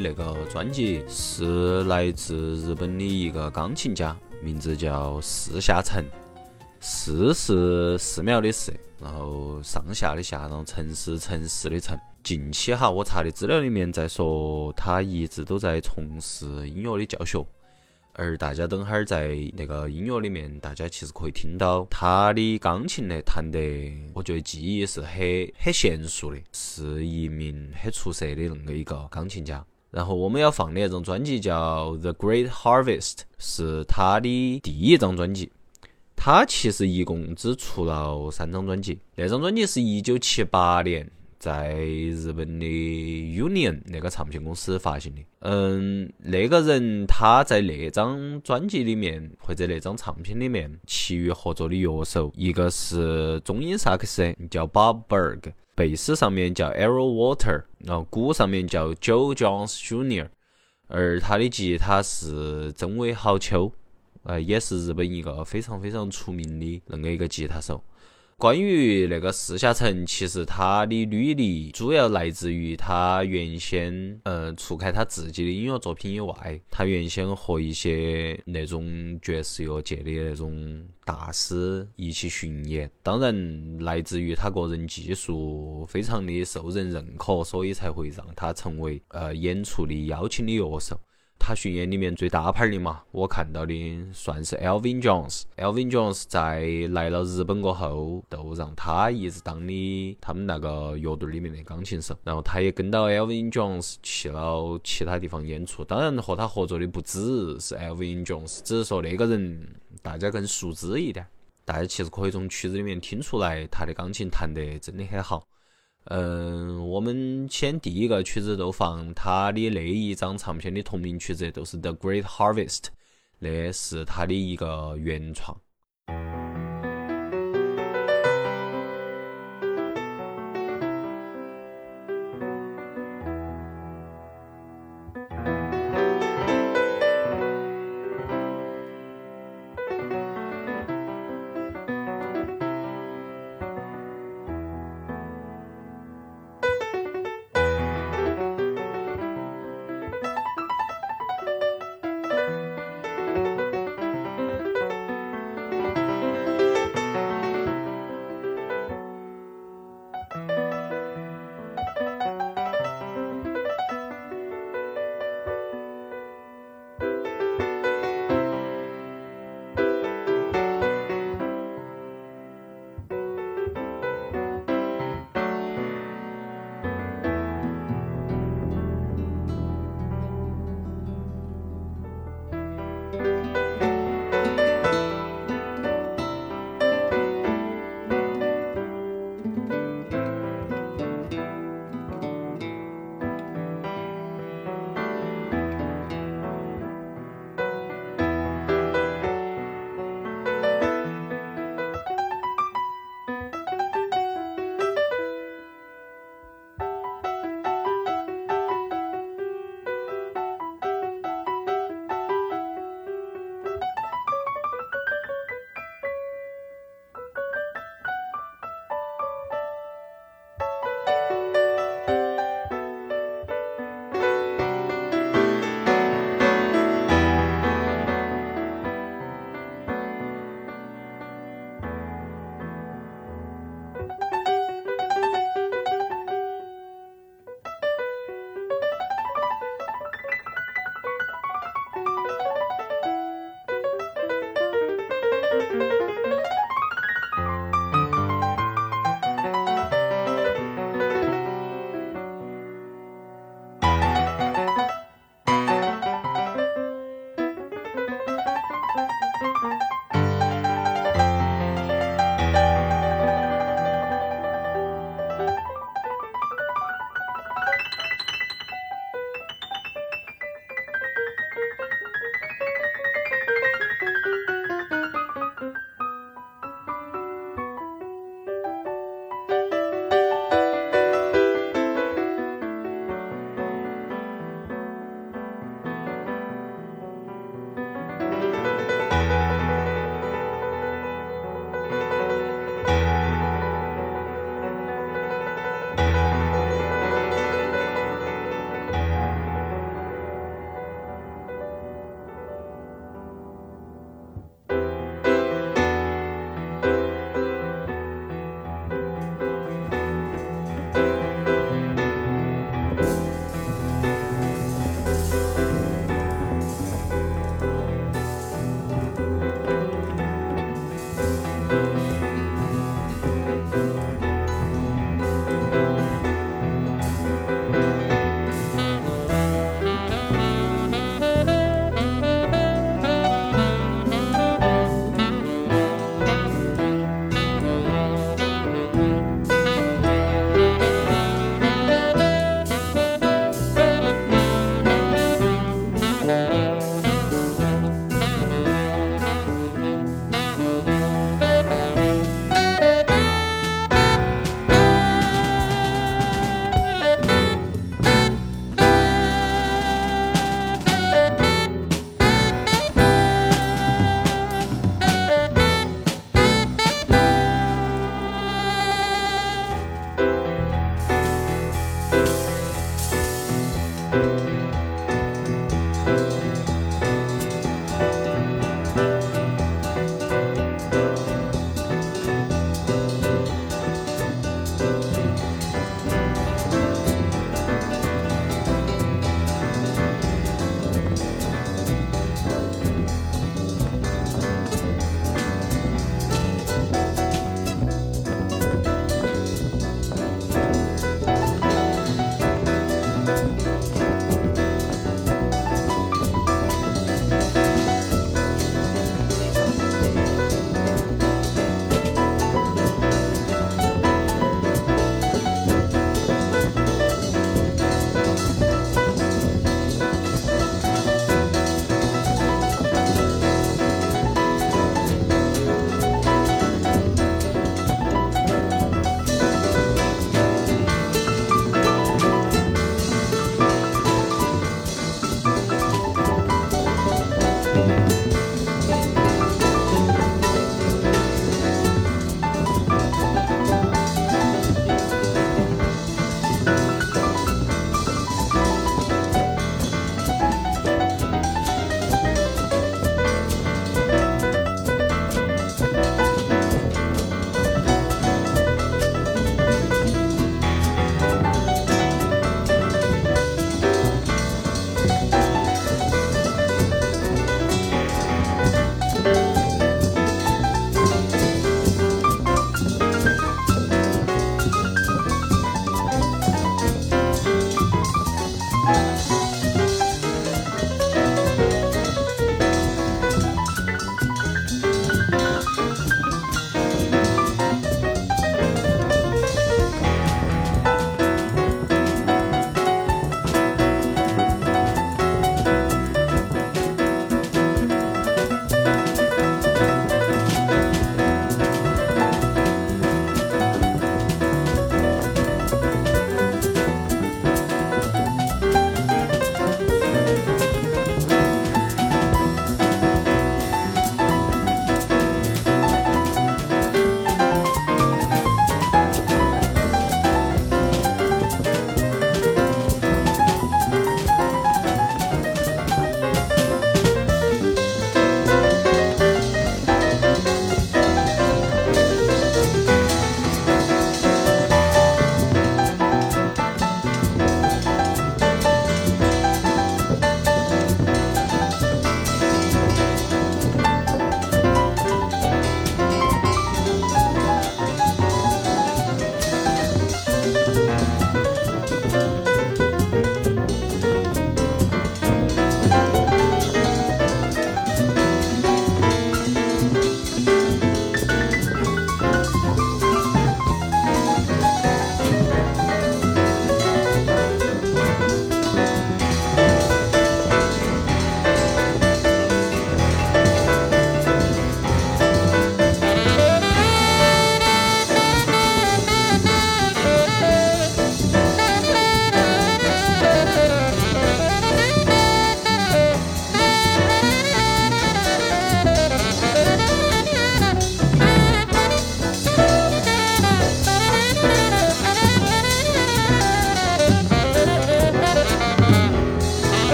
的那个专辑是来自日本的一个钢琴家，名字叫四下城。四是寺庙的寺，然后上下的下，然后城市城市的城。近期哈，我查的资料里面在说他一直都在从事音乐的教学。而大家等会儿在那个音乐里面，大家其实可以听到他的钢琴呢弹得，我觉得技艺是很很娴熟的，是一名很出色的那么一个钢琴家。然后我们要放的那张专辑叫《The Great Harvest》，是他的第一张专辑。他其实一共只出了三张专辑，那张专辑是一九七八年。在日本的 Union 那个唱片公司发行的。嗯，那个人他在那张专辑里面或者那张唱片里面，其余合作的乐手，一个是中音萨克斯叫 Bob Berg，贝斯上面叫 Arrow Water，然后鼓上面叫 Joe Jones Jr.，而他的吉他是真尾好秋，呃，也是日本一个非常非常出名的恁个一个吉他手。关于那个四下城，其实他的履历主要来自于他原先，呃，除开他自己的音乐作品以外，他原先和一些那种爵士乐界的那种大师一起巡演。当然，来自于他个人技术非常的受人认可，所以才会让他成为呃演出的邀请的乐手。他巡演里面最大牌的嘛，我看到的算是 Elvin Jones。Elvin Jones 在来了日本过后，都让他一直当的他们那个乐队里面的钢琴手。然后他也跟到 Elvin Jones 去了其他地方演出。当然和他合作的不只是 Elvin Jones，只是说那个人大家更熟知一点。大家其实可以从曲子里面听出来，他的钢琴弹得真的很好。嗯，我们先第一个曲子都放他的那一张唱片的同名曲子，都是《The Great Harvest》，那是他的一个原创。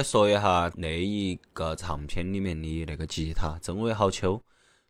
来说一下那一个唱片里面的那个吉他真伪好秋。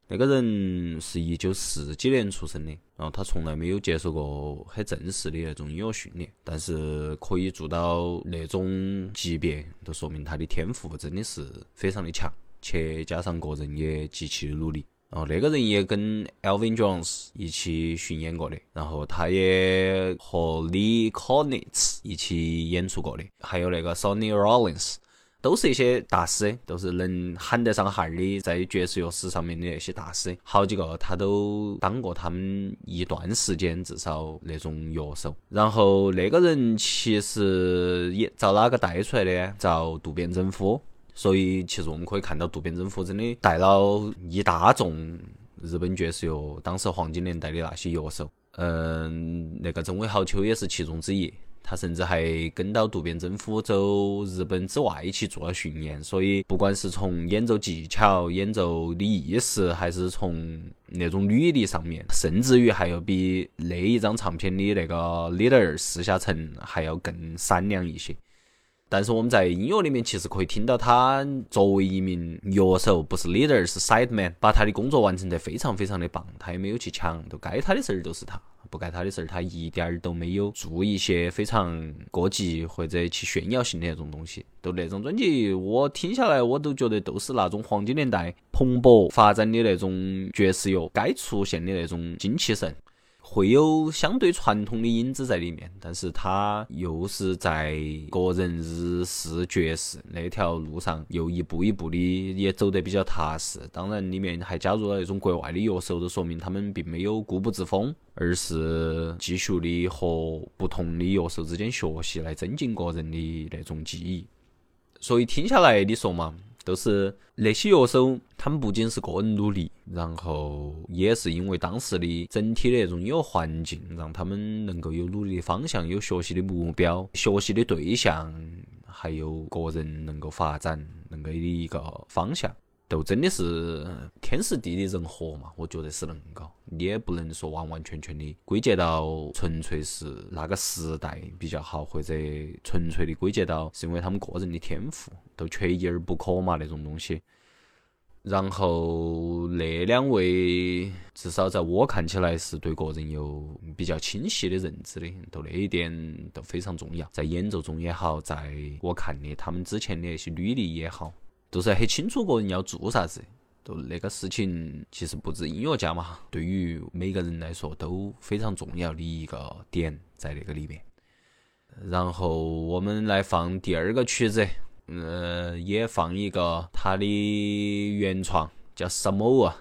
那个人是一九四几年出生的，然后他从来没有接受过很正式的那种音乐训练，但是可以做到那种级别，就说明他的天赋真的是非常的强，且加上个人也极其努力。然后那个人也跟 Elvin Jones 一起巡演过的，然后他也和 Lee Konitz 一起演出过的，还有那个 Sonny Rollins。都是一些大师，都是能喊得上号的，在爵士乐史上面的那些大师，好几个他都当过他们一段时间，至少那种乐手。然后那个人其实也遭哪个带出来的？遭渡边真夫。所以其实我们可以看到，渡边真夫真的带了一大众日本爵士乐当时黄金年代的那些乐手。嗯，那个真尾好秋也是其中之一。他甚至还跟到渡边真夫走日本之外去做了巡演，所以不管是从演奏技巧、演奏的意识，还是从那种履历上面，甚至于还要比那一张唱片的那个 leader 四下城还要更闪亮一些。但是我们在音乐里面其实可以听到他作为一名乐手，不是 leader 是 side man，把他的工作完成得非常非常的棒，他也没有去抢，都该他的事儿都是他。不该他的事儿，他一点儿都没有做一些非常过激或者去炫耀性的那种东西。都那种专辑，我听下来，我都觉得都是那种黄金年代蓬勃发展的那种爵士乐该出现的那种精气神。会有相对传统的影子在里面，但是他又是在个人日式爵士那条路上又一步一步的也走得比较踏实。当然，里面还加入了那种国外的乐手，就说明他们并没有固步自封，而是继续的和不同的乐手之间学习，来增进个人的那种技艺。所以听下来，你说嘛？就是那些乐手，他们不仅是个人努力，然后也是因为当时的整体的那种音乐环境，让他们能够有努力的方向，有学习的目标、学习的对象，还有个人能够发展能够的一个方向。都真的是天时地利人和嘛，我觉得是恁个，你也不能说完完全全的归结到纯粹是那个时代比较好，或者纯粹的归结到是因为他们个人的天赋，都缺一而不可嘛那种东西。然后那两位至少在我看起来是对个人有比较清晰的认知的，都那一点都非常重要，在演奏中也好，在我看的他们之前的那些履历也好。都是很清楚个人要做啥子，都那个事情其实不止音乐家嘛，对于每个人来说都非常重要的一个点在那个里面。然后我们来放第二个曲子，嗯，也放一个他的原创，叫什么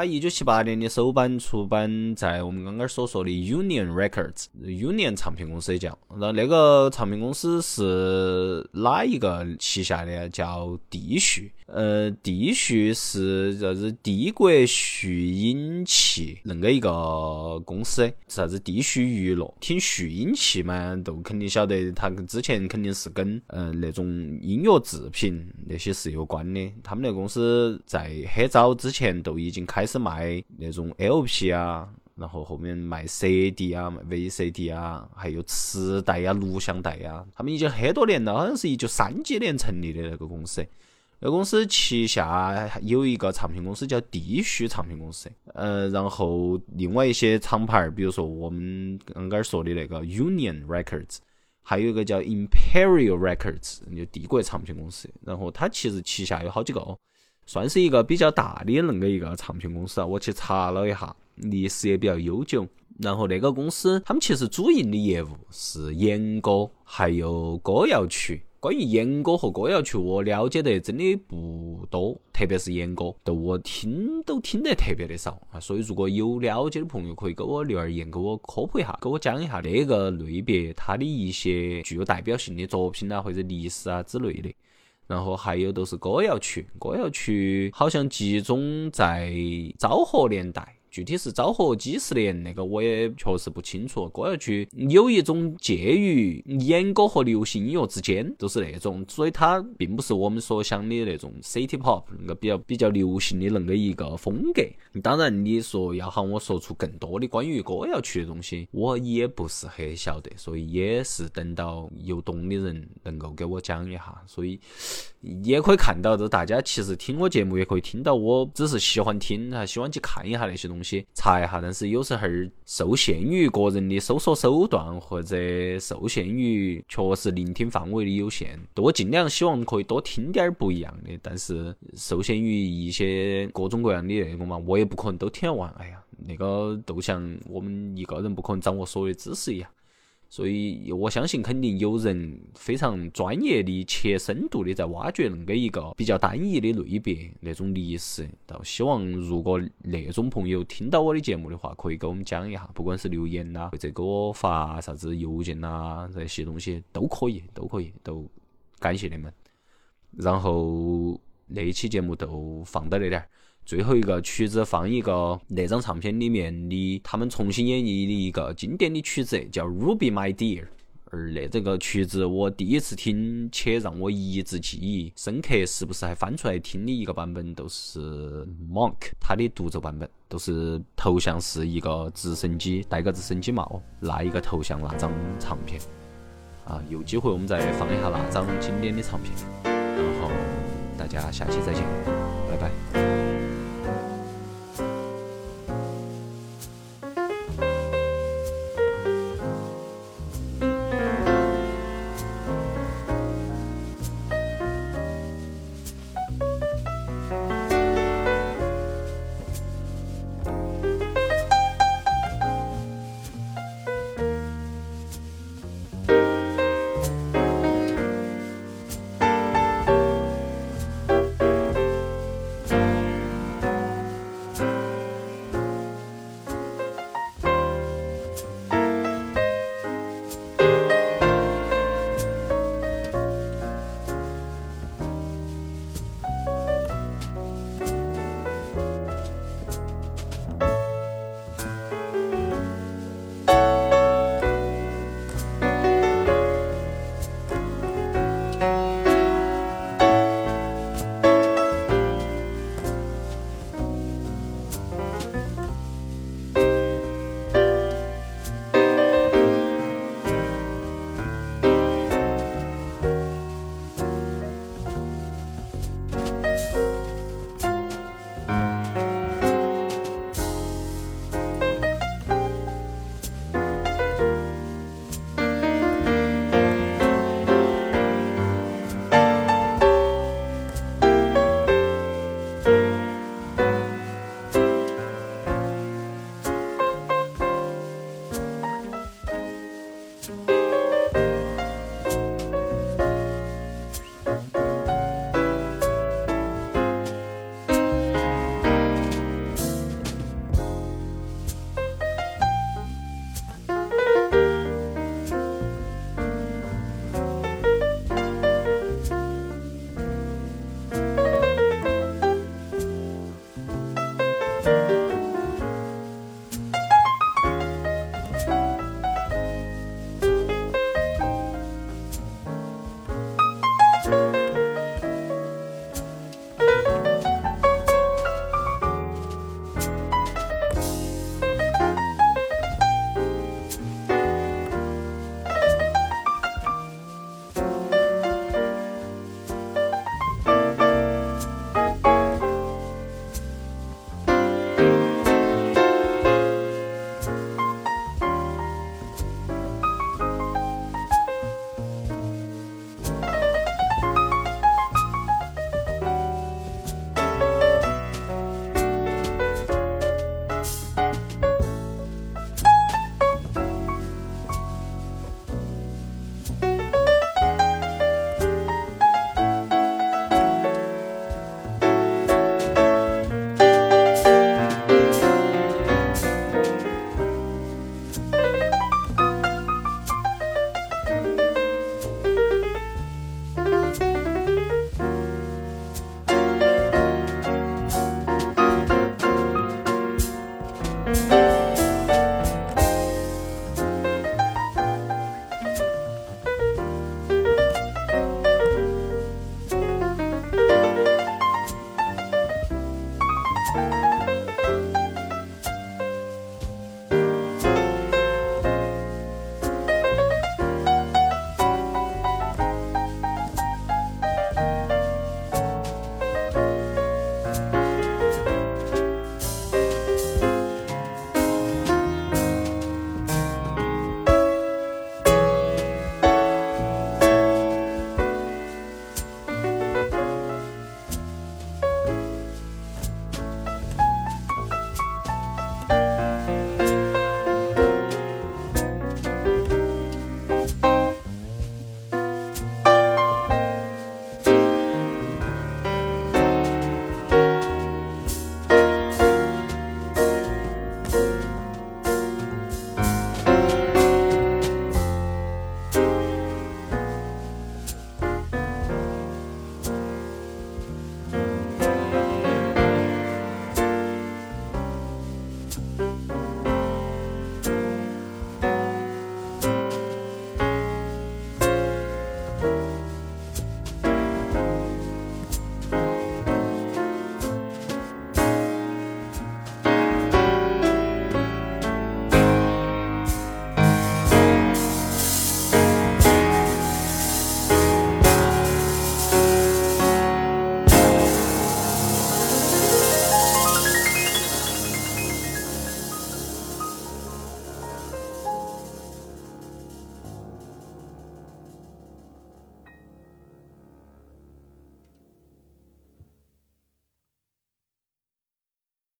他一九七八年的首版出版在我们刚刚所说的 Union Records，Union 唱片公司也叫。那那个唱片公司是哪一个旗下的？叫帝旭。呃，帝旭是啥子帝国旭音器恁个一个公司，啥子帝旭娱乐。听旭音器嘛，都肯定晓得，他之前肯定是跟呃那种音乐制品那些是有关的。他们那公司在很早之前都已经。开始卖那种 LP 啊，然后后面卖 CD 啊、VCD 啊，还有磁带呀、录像带呀。他们已经很多年了，好像是一九三几年成立的那个公司。那公司旗下有一个唱片公司叫帝旭唱片公司，呃，然后另外一些厂牌，比如说我们刚刚说的那个 Union Records，还有一个叫 Imperial Records，就帝国唱片公司。然后它其实旗下有好几个。算是一个比较大的恁个一个唱片公司啊，我去查了一下，历史也比较悠久。然后那个公司，他们其实主营的业务是演歌，还有歌谣曲。关于演歌和歌谣曲，我了解的真的不多，特别是演歌，都我听都听得特别的少啊。所以如果有了解的朋友，可以给我留言，给我科普一下，给我讲一下那个类别它的一些具有代表性的作品啊，或者历史啊之类的。然后还有都是歌谣曲，歌谣曲好像集中在昭和年代。具体是昭和几十年，那个我也确实不清楚。歌谣曲有一种介于演歌和流行音乐之间，都是那种，所以它并不是我们所想的那种 city pop 那个比较比较流行的那个一个风格。当然，你说要喊我说出更多的关于歌谣曲的东西，我也不是很晓得，所以也是等到有懂的人能够给我讲一下。所以也可以看到，这大家其实听我节目也可以听到，我只是喜欢听啊，喜欢去看一下那些东西。东西查一下，但是有时候受限于个人的搜索手段，或者受限于确实聆听范围的有限，我尽量希望可以多听点儿不一样的。但是受限于一些各种各样的那个嘛，我也不可能都听完。哎呀，那个就像我们一个人不可能掌握所有的知识一样。所以我相信，肯定有人非常专业的、且深度的在挖掘那个一个比较单一的类别那种历史。到希望，如果那种朋友听到我的节目的话，可以给我们讲一下，不管是留言呐，或者给我发啥子邮件呐，这些东西都可以，都可以，都感谢你们。然后那一期节目就放到那点儿。最后一个曲子放一个那张唱片里面的他们重新演绎的一个经典的曲子，叫《Ruby My Dear》。而那这个曲子我第一次听且让我一直记忆深刻，是不是还翻出来听的一个版本，都是 Monk 他的独奏版本，都是头像是一个直升机，戴个直升机帽，那一个头像那张唱片。啊，有机会我们再放一下那张经典的唱片。然后大家下期再见，拜拜。